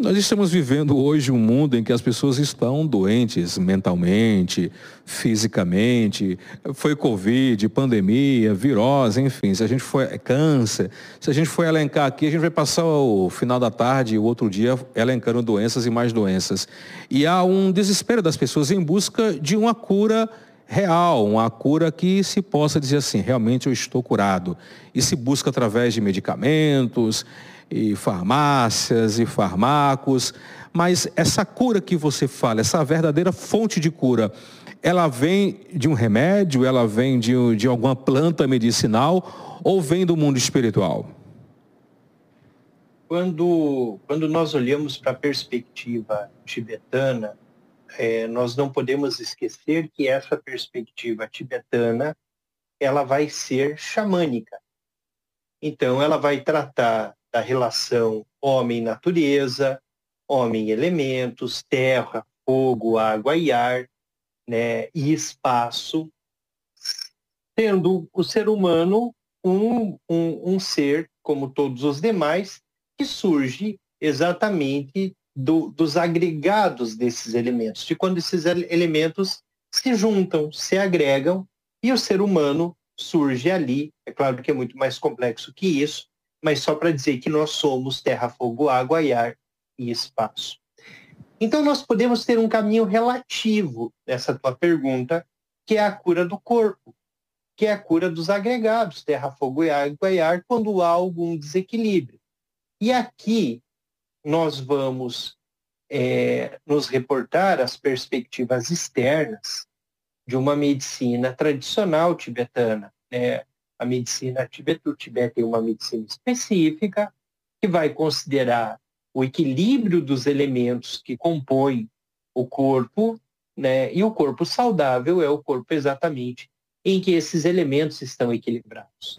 Nós estamos vivendo hoje um mundo em que as pessoas estão doentes mentalmente, fisicamente. Foi Covid, pandemia, virose, enfim. Se a gente for câncer, se a gente for elencar aqui, a gente vai passar o final da tarde e o outro dia elencando doenças e mais doenças. E há um desespero das pessoas em busca de uma cura real, uma cura que se possa dizer assim, realmente eu estou curado. E se busca através de medicamentos, e farmácias e farmacos, mas essa cura que você fala, essa verdadeira fonte de cura, ela vem de um remédio, ela vem de, de alguma planta medicinal ou vem do mundo espiritual? Quando, quando nós olhamos para a perspectiva tibetana, é, nós não podemos esquecer que essa perspectiva tibetana ela vai ser xamânica. Então, ela vai tratar da relação homem-natureza, homem-elementos, terra, fogo, água e ar, né, e espaço, sendo o ser humano um, um, um ser, como todos os demais, que surge exatamente do, dos agregados desses elementos, de quando esses elementos se juntam, se agregam, e o ser humano surge ali. É claro que é muito mais complexo que isso, mas só para dizer que nós somos terra, fogo, água e ar e espaço. Então nós podemos ter um caminho relativo nessa tua pergunta, que é a cura do corpo, que é a cura dos agregados, terra, fogo, água e ar, quando há algum desequilíbrio. E aqui nós vamos é, nos reportar as perspectivas externas de uma medicina tradicional tibetana, né? A medicina tibete, o Tibete tem uma medicina específica que vai considerar o equilíbrio dos elementos que compõem o corpo, né? E o corpo saudável é o corpo exatamente em que esses elementos estão equilibrados.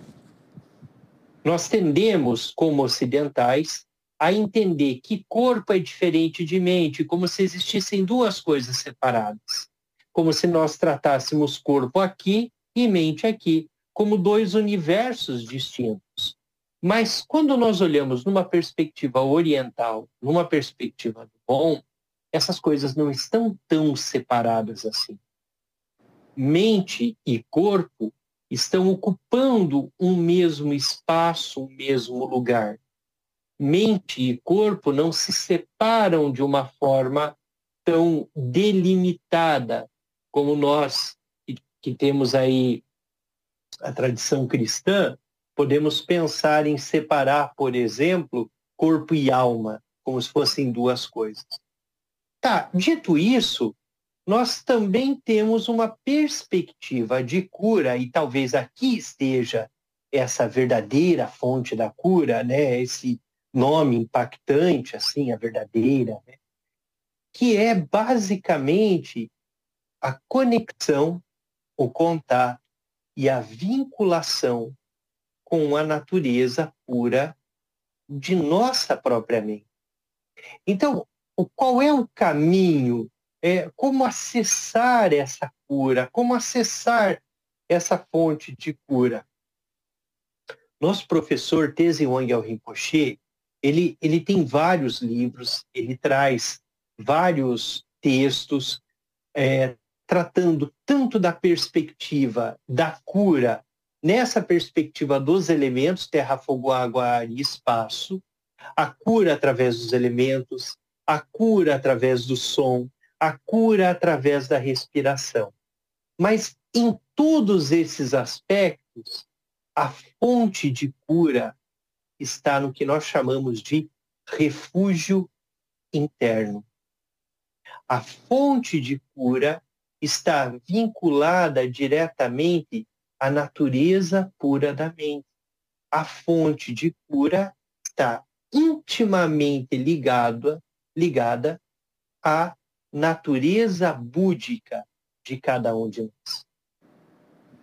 Nós tendemos, como ocidentais, a entender que corpo é diferente de mente, como se existissem duas coisas separadas. Como se nós tratássemos corpo aqui e mente aqui como dois universos distintos. Mas quando nós olhamos numa perspectiva oriental, numa perspectiva do bom, essas coisas não estão tão separadas assim. Mente e corpo estão ocupando um mesmo espaço, um mesmo lugar. Mente e corpo não se separam de uma forma tão delimitada como nós que temos aí a tradição cristã, podemos pensar em separar, por exemplo, corpo e alma, como se fossem duas coisas. Tá, dito isso, nós também temos uma perspectiva de cura, e talvez aqui esteja essa verdadeira fonte da cura, né? esse nome impactante, assim, a verdadeira, né? que é basicamente a conexão, o contato e a vinculação com a natureza pura de nossa própria mente. Então, qual é o caminho? É, como acessar essa cura? Como acessar essa fonte de cura? Nosso professor Teze Wangel Rinpoche, ele, ele tem vários livros, ele traz vários textos, é, tratando tanto da perspectiva da cura, nessa perspectiva dos elementos, terra, fogo, água, ar e espaço, a cura através dos elementos, a cura através do som, a cura através da respiração. Mas em todos esses aspectos, a fonte de cura está no que nós chamamos de refúgio interno. A fonte de cura está vinculada diretamente à natureza pura da mente. A fonte de cura está intimamente ligada, ligada à natureza búdica de cada um de nós.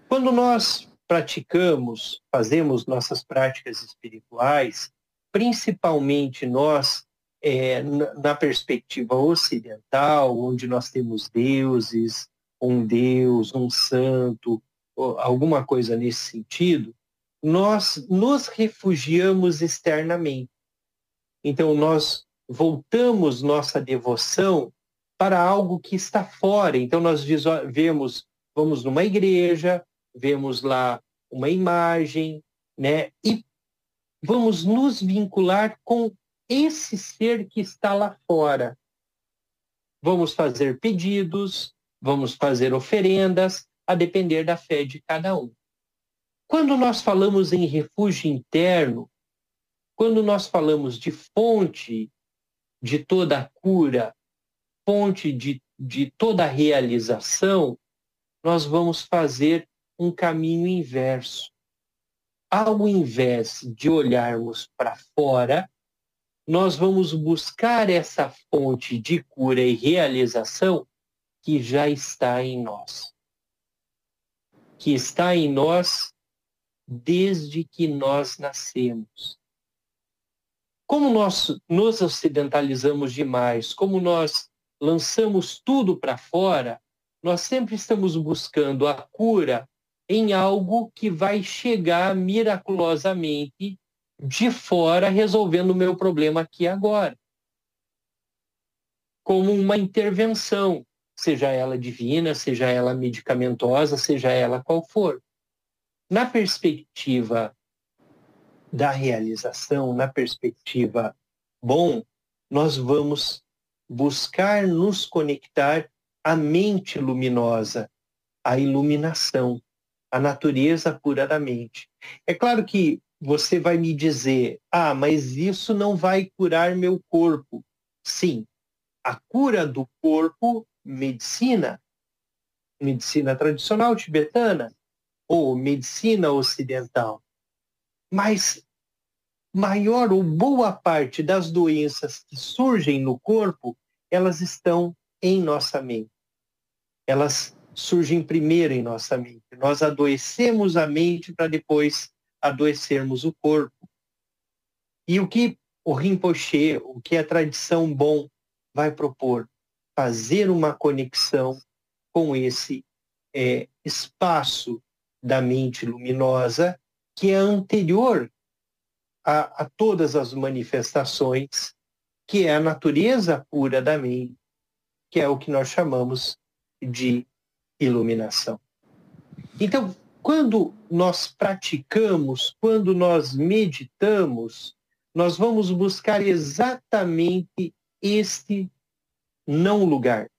Quando nós praticamos, fazemos nossas práticas espirituais, principalmente nós é, na perspectiva ocidental, onde nós temos deuses, um deus, um santo, alguma coisa nesse sentido, nós nos refugiamos externamente. Então, nós voltamos nossa devoção para algo que está fora. Então nós vemos, vamos numa igreja, vemos lá uma imagem, né? E vamos nos vincular com esse ser que está lá fora. Vamos fazer pedidos, vamos fazer oferendas, a depender da fé de cada um. Quando nós falamos em refúgio interno, quando nós falamos de fonte de toda a cura, fonte de, de toda a realização, nós vamos fazer um caminho inverso. Ao invés de olharmos para fora, nós vamos buscar essa fonte de cura e realização que já está em nós. Que está em nós desde que nós nascemos. Como nós nos ocidentalizamos demais, como nós lançamos tudo para fora, nós sempre estamos buscando a cura em algo que vai chegar miraculosamente de fora resolvendo o meu problema aqui agora. Como uma intervenção, seja ela divina, seja ela medicamentosa, seja ela qual for. Na perspectiva da realização, na perspectiva bom, nós vamos buscar nos conectar à mente luminosa, à iluminação, à natureza pura da mente. É claro que você vai me dizer, ah, mas isso não vai curar meu corpo. Sim, a cura do corpo, medicina, medicina tradicional tibetana ou medicina ocidental. Mas maior ou boa parte das doenças que surgem no corpo, elas estão em nossa mente. Elas surgem primeiro em nossa mente. Nós adoecemos a mente para depois adoecermos o corpo. E o que o Rinpoche, o que a tradição bom vai propor? Fazer uma conexão com esse é, espaço da mente luminosa que é anterior a, a todas as manifestações, que é a natureza pura da mente, que é o que nós chamamos de iluminação. Então, quando nós praticamos, quando nós meditamos, nós vamos buscar exatamente este não lugar,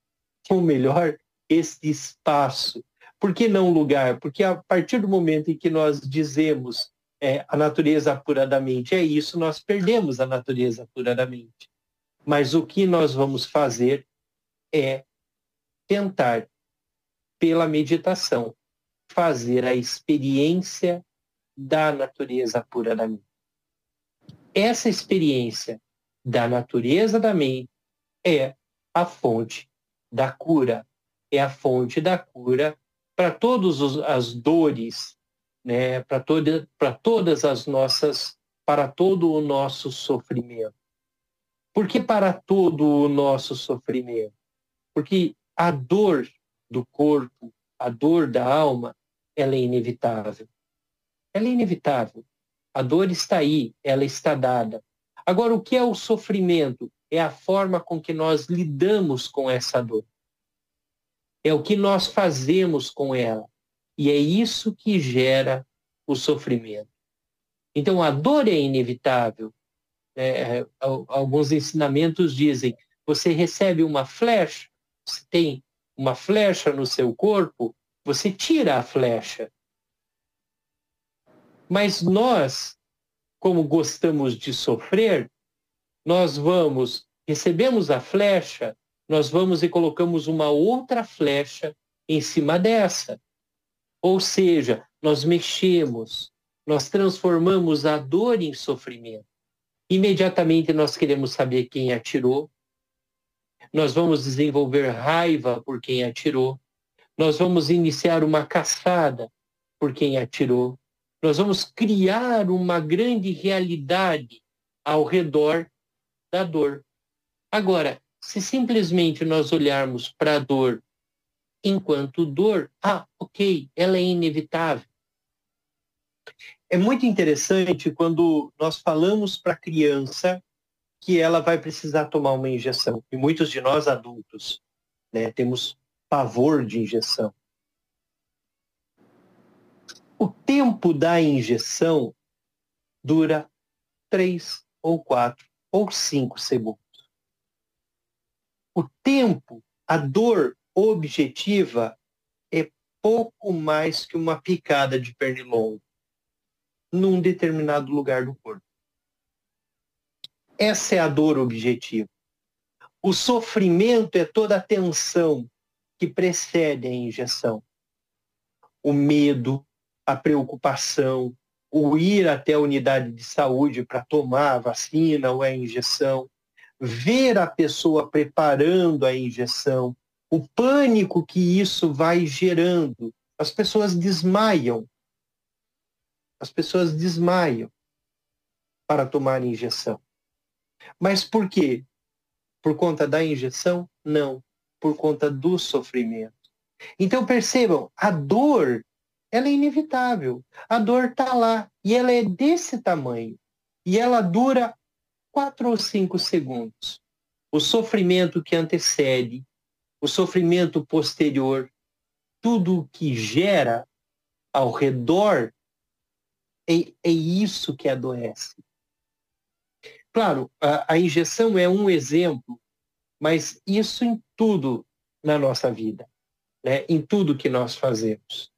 ou melhor, este espaço. Por que não lugar? Porque a partir do momento em que nós dizemos é, a natureza pura da mente é isso, nós perdemos a natureza pura da mente. Mas o que nós vamos fazer é tentar, pela meditação, fazer a experiência da natureza pura da mente. Essa experiência da natureza da mente é a fonte da cura, é a fonte da cura para todas as dores, né, para toda, todas as nossas, para todo o nosso sofrimento. Por que para todo o nosso sofrimento? Porque a dor do corpo, a dor da alma, ela é inevitável. Ela é inevitável. A dor está aí, ela está dada. Agora, o que é o sofrimento? É a forma com que nós lidamos com essa dor. É o que nós fazemos com ela. E é isso que gera o sofrimento. Então, a dor é inevitável. É, alguns ensinamentos dizem: você recebe uma flecha, você tem uma flecha no seu corpo, você tira a flecha. Mas nós, como gostamos de sofrer, nós vamos, recebemos a flecha, nós vamos e colocamos uma outra flecha em cima dessa. Ou seja, nós mexemos, nós transformamos a dor em sofrimento. Imediatamente nós queremos saber quem atirou, nós vamos desenvolver raiva por quem atirou, nós vamos iniciar uma caçada por quem atirou. Nós vamos criar uma grande realidade ao redor da dor. Agora, se simplesmente nós olharmos para a dor enquanto dor, ah, ok, ela é inevitável. É muito interessante quando nós falamos para a criança que ela vai precisar tomar uma injeção. E muitos de nós adultos né, temos pavor de injeção. O tempo da injeção dura três ou quatro ou cinco segundos. O tempo, a dor objetiva é pouco mais que uma picada de pernilongo num determinado lugar do corpo. Essa é a dor objetiva. O sofrimento é toda a tensão que precede a injeção. O medo, a preocupação, o ir até a unidade de saúde para tomar a vacina ou a injeção, ver a pessoa preparando a injeção, o pânico que isso vai gerando. As pessoas desmaiam. As pessoas desmaiam para tomar injeção. Mas por quê? Por conta da injeção? Não, por conta do sofrimento. Então percebam, a dor, ela é inevitável. A dor está lá e ela é desse tamanho. E ela dura quatro ou cinco segundos. O sofrimento que antecede, o sofrimento posterior, tudo o que gera ao redor é, é isso que adoece. Claro, a, a injeção é um exemplo, mas isso em tudo na nossa vida, né? em tudo que nós fazemos.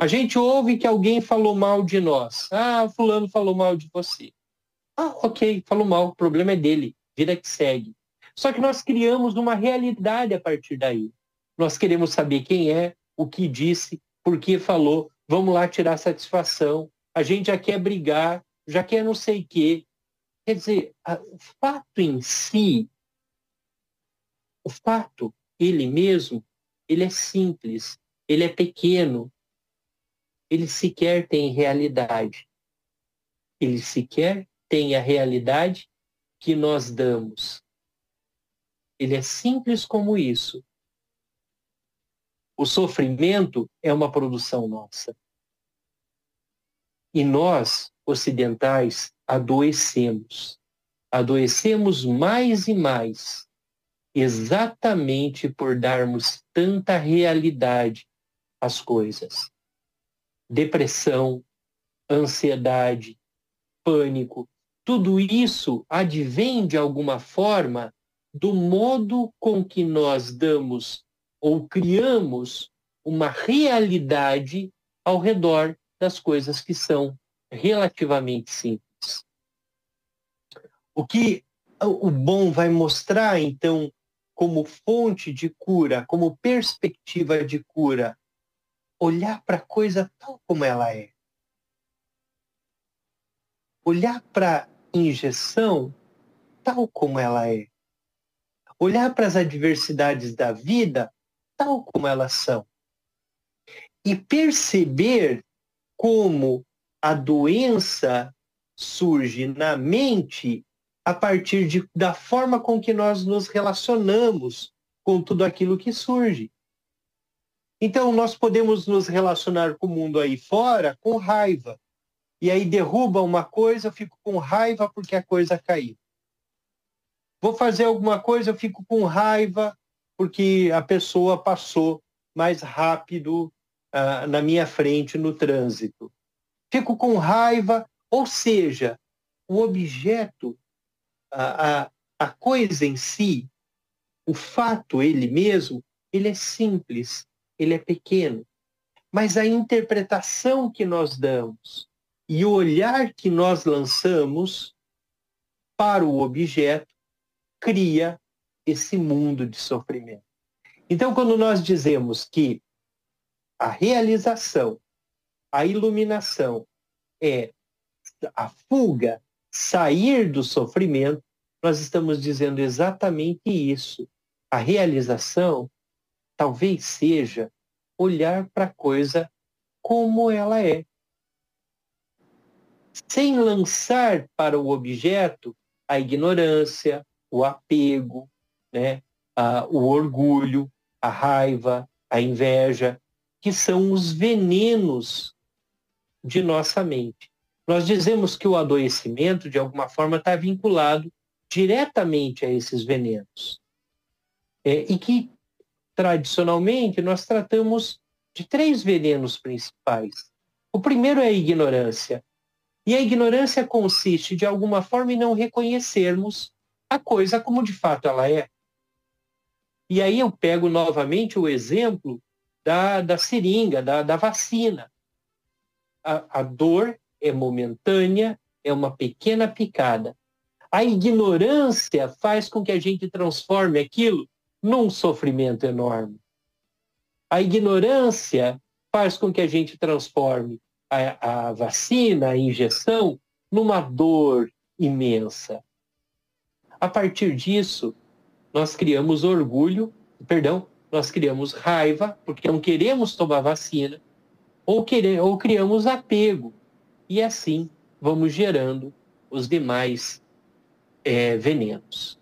A gente ouve que alguém falou mal de nós. Ah, fulano falou mal de você. Ah, ok, falou mal, o problema é dele, vida que segue. Só que nós criamos uma realidade a partir daí. Nós queremos saber quem é, o que disse, por que falou, vamos lá tirar satisfação. A gente já quer brigar, já quer não sei o quê. Quer dizer, o fato em si, o fato, ele mesmo, ele é simples, ele é pequeno, ele sequer tem realidade. Ele sequer tem a realidade que nós damos. Ele é simples como isso. O sofrimento é uma produção nossa. E nós, ocidentais, adoecemos. Adoecemos mais e mais, exatamente por darmos tanta realidade às coisas. Depressão, ansiedade, pânico, tudo isso advém de alguma forma do modo com que nós damos ou criamos uma realidade ao redor das coisas que são relativamente simples. O que o bom vai mostrar, então, como fonte de cura, como perspectiva de cura, olhar para a coisa tal como ela é. Olhar para a injeção tal como ela é. Olhar para as adversidades da vida tal como elas são. E perceber como a doença surge na mente a partir de, da forma com que nós nos relacionamos com tudo aquilo que surge. Então, nós podemos nos relacionar com o mundo aí fora com raiva. E aí derruba uma coisa, eu fico com raiva porque a coisa caiu. Vou fazer alguma coisa, eu fico com raiva porque a pessoa passou mais rápido uh, na minha frente no trânsito fico com raiva, ou seja, o objeto, a, a, a coisa em si, o fato ele mesmo, ele é simples, ele é pequeno. Mas a interpretação que nós damos e o olhar que nós lançamos para o objeto cria esse mundo de sofrimento. Então, quando nós dizemos que a realização a iluminação é a fuga, sair do sofrimento, nós estamos dizendo exatamente isso. A realização talvez seja olhar para a coisa como ela é. Sem lançar para o objeto a ignorância, o apego, né? a, o orgulho, a raiva, a inveja, que são os venenos de nossa mente. Nós dizemos que o adoecimento, de alguma forma, está vinculado diretamente a esses venenos. É, e que, tradicionalmente, nós tratamos de três venenos principais. O primeiro é a ignorância. E a ignorância consiste, de alguma forma, em não reconhecermos a coisa como de fato ela é. E aí eu pego novamente o exemplo da, da seringa, da, da vacina. A, a dor é momentânea, é uma pequena picada. A ignorância faz com que a gente transforme aquilo num sofrimento enorme. A ignorância faz com que a gente transforme a, a vacina, a injeção, numa dor imensa. A partir disso, nós criamos orgulho, perdão, nós criamos raiva, porque não queremos tomar vacina, ou, querer, ou criamos apego. E assim vamos gerando os demais é, venenos.